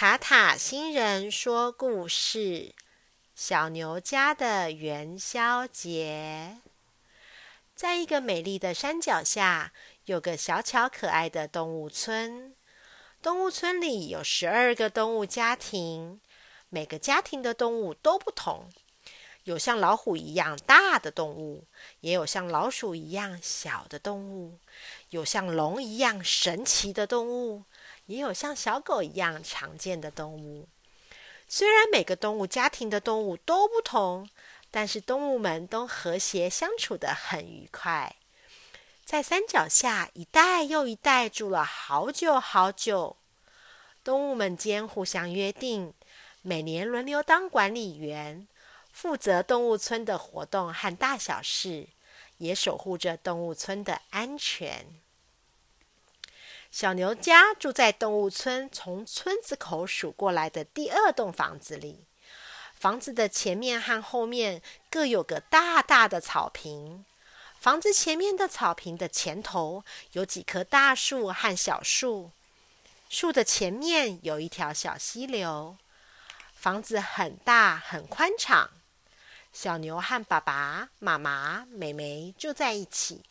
塔塔星人说故事：小牛家的元宵节。在一个美丽的山脚下，有个小巧可爱的动物村。动物村里有十二个动物家庭，每个家庭的动物都不同。有像老虎一样大的动物，也有像老鼠一样小的动物，有像龙一样神奇的动物。也有像小狗一样常见的动物。虽然每个动物家庭的动物都不同，但是动物们都和谐相处得很愉快。在山脚下，一代又一代住了好久好久。动物们间互相约定，每年轮流当管理员，负责动物村的活动和大小事，也守护着动物村的安全。小牛家住在动物村从村子口数过来的第二栋房子里。房子的前面和后面各有个大大的草坪。房子前面的草坪的前头有几棵大树和小树，树的前面有一条小溪流。房子很大很宽敞。小牛和爸爸妈妈、妹妹住在一起。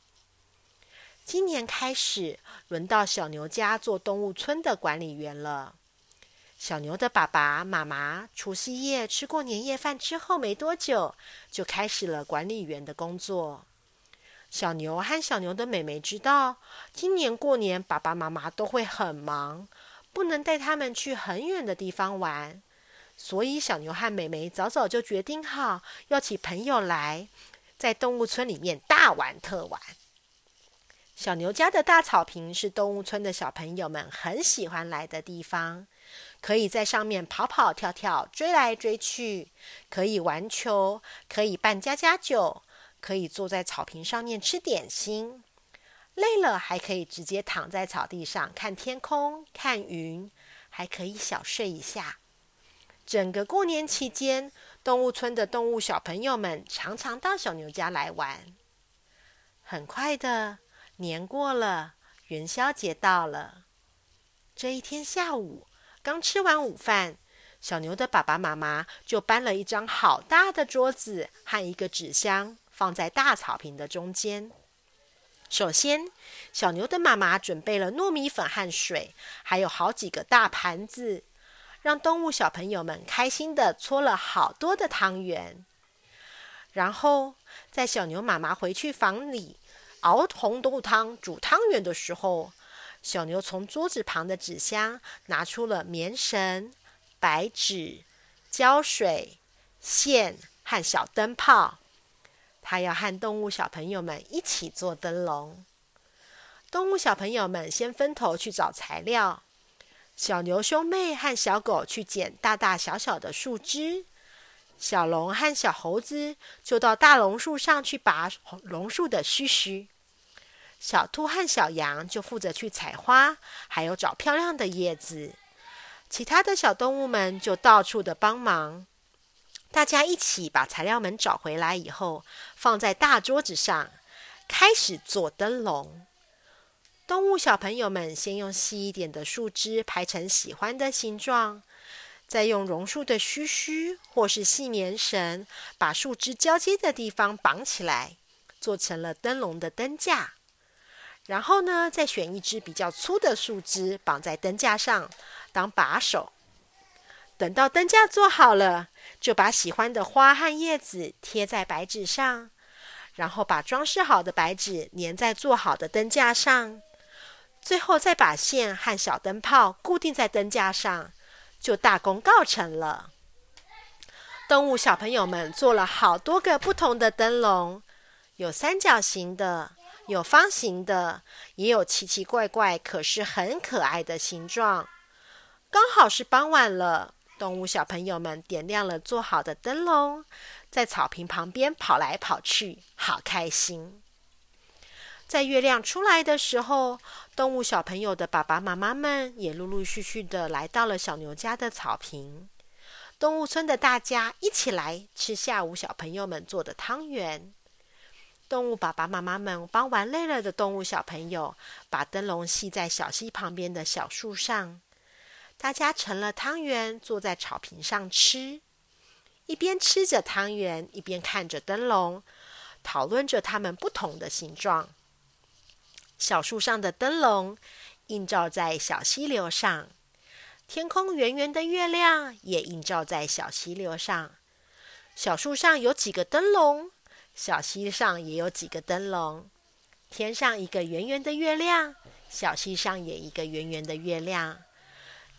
今年开始，轮到小牛家做动物村的管理员了。小牛的爸爸妈妈除夕夜吃过年夜饭之后没多久，就开始了管理员的工作。小牛和小牛的妹妹知道，今年过年爸爸妈妈都会很忙，不能带他们去很远的地方玩，所以小牛和妹妹早早就决定好，要请朋友来，在动物村里面大玩特玩。小牛家的大草坪是动物村的小朋友们很喜欢来的地方，可以在上面跑跑跳跳、追来追去，可以玩球，可以扮家家酒，可以坐在草坪上面吃点心。累了还可以直接躺在草地上看天空、看云，还可以小睡一下。整个过年期间，动物村的动物小朋友们常常到小牛家来玩。很快的。年过了，元宵节到了。这一天下午，刚吃完午饭，小牛的爸爸妈妈就搬了一张好大的桌子和一个纸箱，放在大草坪的中间。首先，小牛的妈妈准备了糯米粉和水，还有好几个大盘子，让动物小朋友们开心的搓了好多的汤圆。然后，在小牛妈妈回去房里。熬红豆汤、煮汤圆的时候，小牛从桌子旁的纸箱拿出了棉绳、白纸、胶水、线和小灯泡。他要和动物小朋友们一起做灯笼。动物小朋友们先分头去找材料。小牛兄妹和小狗去捡大大小小的树枝，小龙和小猴子就到大榕树上去拔榕树的须须。小兔和小羊就负责去采花，还有找漂亮的叶子。其他的小动物们就到处的帮忙。大家一起把材料们找回来以后，放在大桌子上，开始做灯笼。动物小朋友们先用细一点的树枝排成喜欢的形状，再用榕树的须须或是细棉绳把树枝交接的地方绑起来，做成了灯笼的灯架。然后呢，再选一支比较粗的树枝绑在灯架上当把手。等到灯架做好了，就把喜欢的花和叶子贴在白纸上，然后把装饰好的白纸粘在做好的灯架上，最后再把线和小灯泡固定在灯架上，就大功告成了。动物小朋友们做了好多个不同的灯笼，有三角形的。有方形的，也有奇奇怪怪，可是很可爱的形状。刚好是傍晚了，动物小朋友们点亮了做好的灯笼，在草坪旁边跑来跑去，好开心。在月亮出来的时候，动物小朋友的爸爸妈妈们也陆陆续续的来到了小牛家的草坪。动物村的大家一起来吃下午小朋友们做的汤圆。动物爸爸妈妈们帮玩累了的动物小朋友，把灯笼系在小溪旁边的小树上。大家盛了汤圆，坐在草坪上吃，一边吃着汤圆，一边看着灯笼，讨论着它们不同的形状。小树上的灯笼映照在小溪流上，天空圆圆的月亮也映照在小溪流上。小树上有几个灯笼，小溪上也有几个灯笼。天上一个圆圆的月亮，小溪上也一个圆圆的月亮。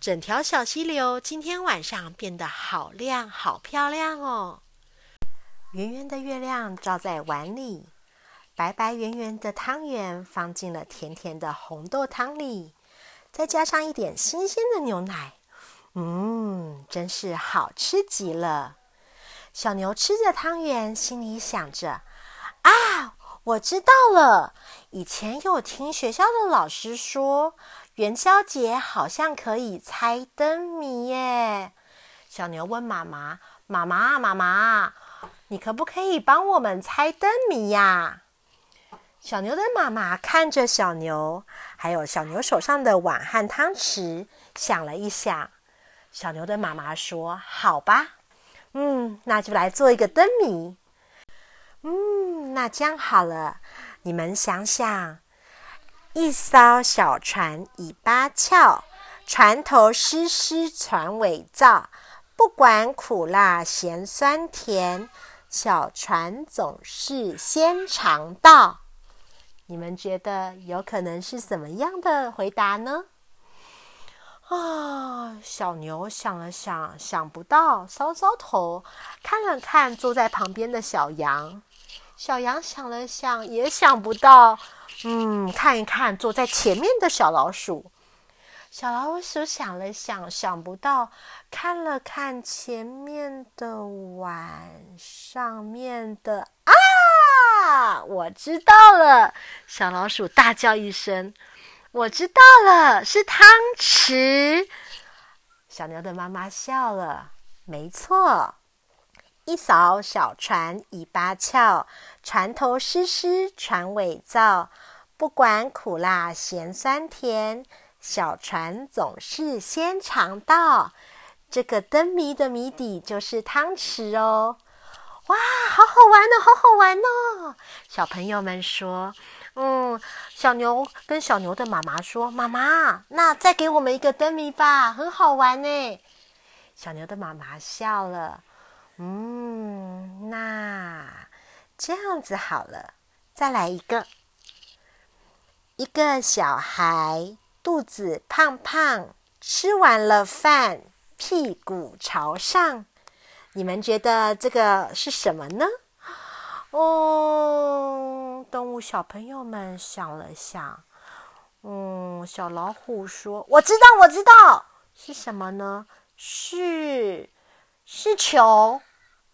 整条小溪流今天晚上变得好亮，好漂亮哦！圆圆的月亮照在碗里。白白圆圆的汤圆放进了甜甜的红豆汤里，再加上一点新鲜的牛奶，嗯，真是好吃极了。小牛吃着汤圆，心里想着：“啊，我知道了！以前有听学校的老师说，元宵节好像可以猜灯谜耶。”小牛问妈妈：“妈妈，妈妈，你可不可以帮我们猜灯谜呀？”小牛的妈妈看着小牛，还有小牛手上的碗和汤匙，想了一想。小牛的妈妈说：“好吧，嗯，那就来做一个灯谜。嗯，那这样好了，你们想想：一艘小船尾巴翘，船头湿湿船尾造，不管苦辣咸酸甜，小船总是先尝到。”你们觉得有可能是什么样的回答呢？啊，小牛想了想，想不到，搔搔头，看了看坐在旁边的小羊，小羊想了想，也想不到。嗯，看一看坐在前面的小老鼠，小老鼠想了想，想不到，看了看前面的碗上面的啊。啊！我知道了，小老鼠大叫一声：“我知道了，是汤匙。”小牛的妈妈笑了：“没错，一扫小船尾巴翘，船头湿湿船尾造，不管苦辣咸酸甜，小船总是先尝到。这个灯谜的谜底就是汤匙哦。”哇，好好玩哦，好好玩哦！小朋友们说：“嗯，小牛跟小牛的妈妈说，妈妈，那再给我们一个灯谜吧，很好玩呢。”小牛的妈妈笑了：“嗯，那这样子好了，再来一个。一个小孩肚子胖胖，吃完了饭，屁股朝上。”你们觉得这个是什么呢？哦，动物小朋友们想了想，嗯，小老虎说：“我知道，我知道是什么呢？是是球？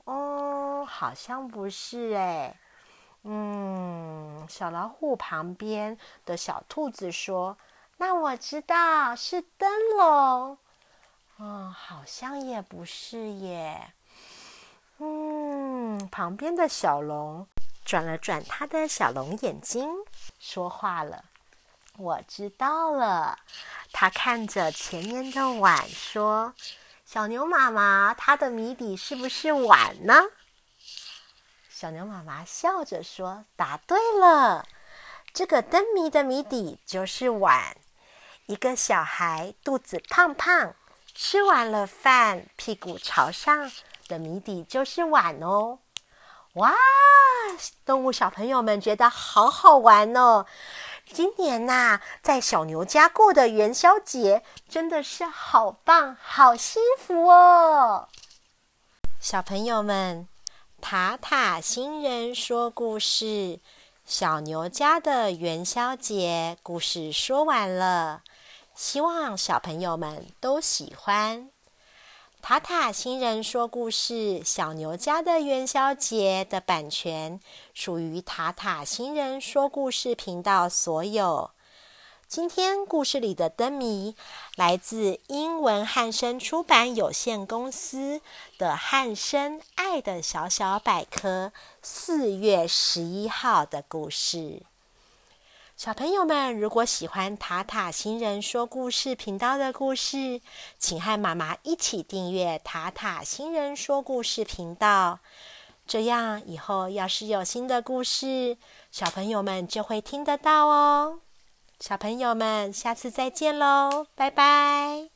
哦，好像不是哎。嗯，小老虎旁边的小兔子说：‘那我知道是灯笼。’嗯，好像也不是耶。”旁边的小龙转了转他的小龙眼睛，说话了：“我知道了。”他看着前面的碗说：“小牛妈妈，它的谜底是不是碗呢？”小牛妈妈笑着说：“答对了，这个灯谜的谜底就是碗。一个小孩肚子胖胖，吃完了饭，屁股朝上。”的谜底就是碗哦！哇，动物小朋友们觉得好好玩哦！今年呐，在小牛家过的元宵节真的是好棒，好幸福哦！小朋友们，塔塔星人说故事：小牛家的元宵节故事说完了，希望小朋友们都喜欢。塔塔星人说故事《小牛家的元宵节》的版权属于塔塔星人说故事频道所有。今天故事里的灯谜来自英文汉声出版有限公司的《汉声爱的小小百科》四月十一号的故事。小朋友们，如果喜欢塔塔星人说故事频道的故事，请和妈妈一起订阅塔塔星人说故事频道。这样以后要是有新的故事，小朋友们就会听得到哦。小朋友们，下次再见喽，拜拜。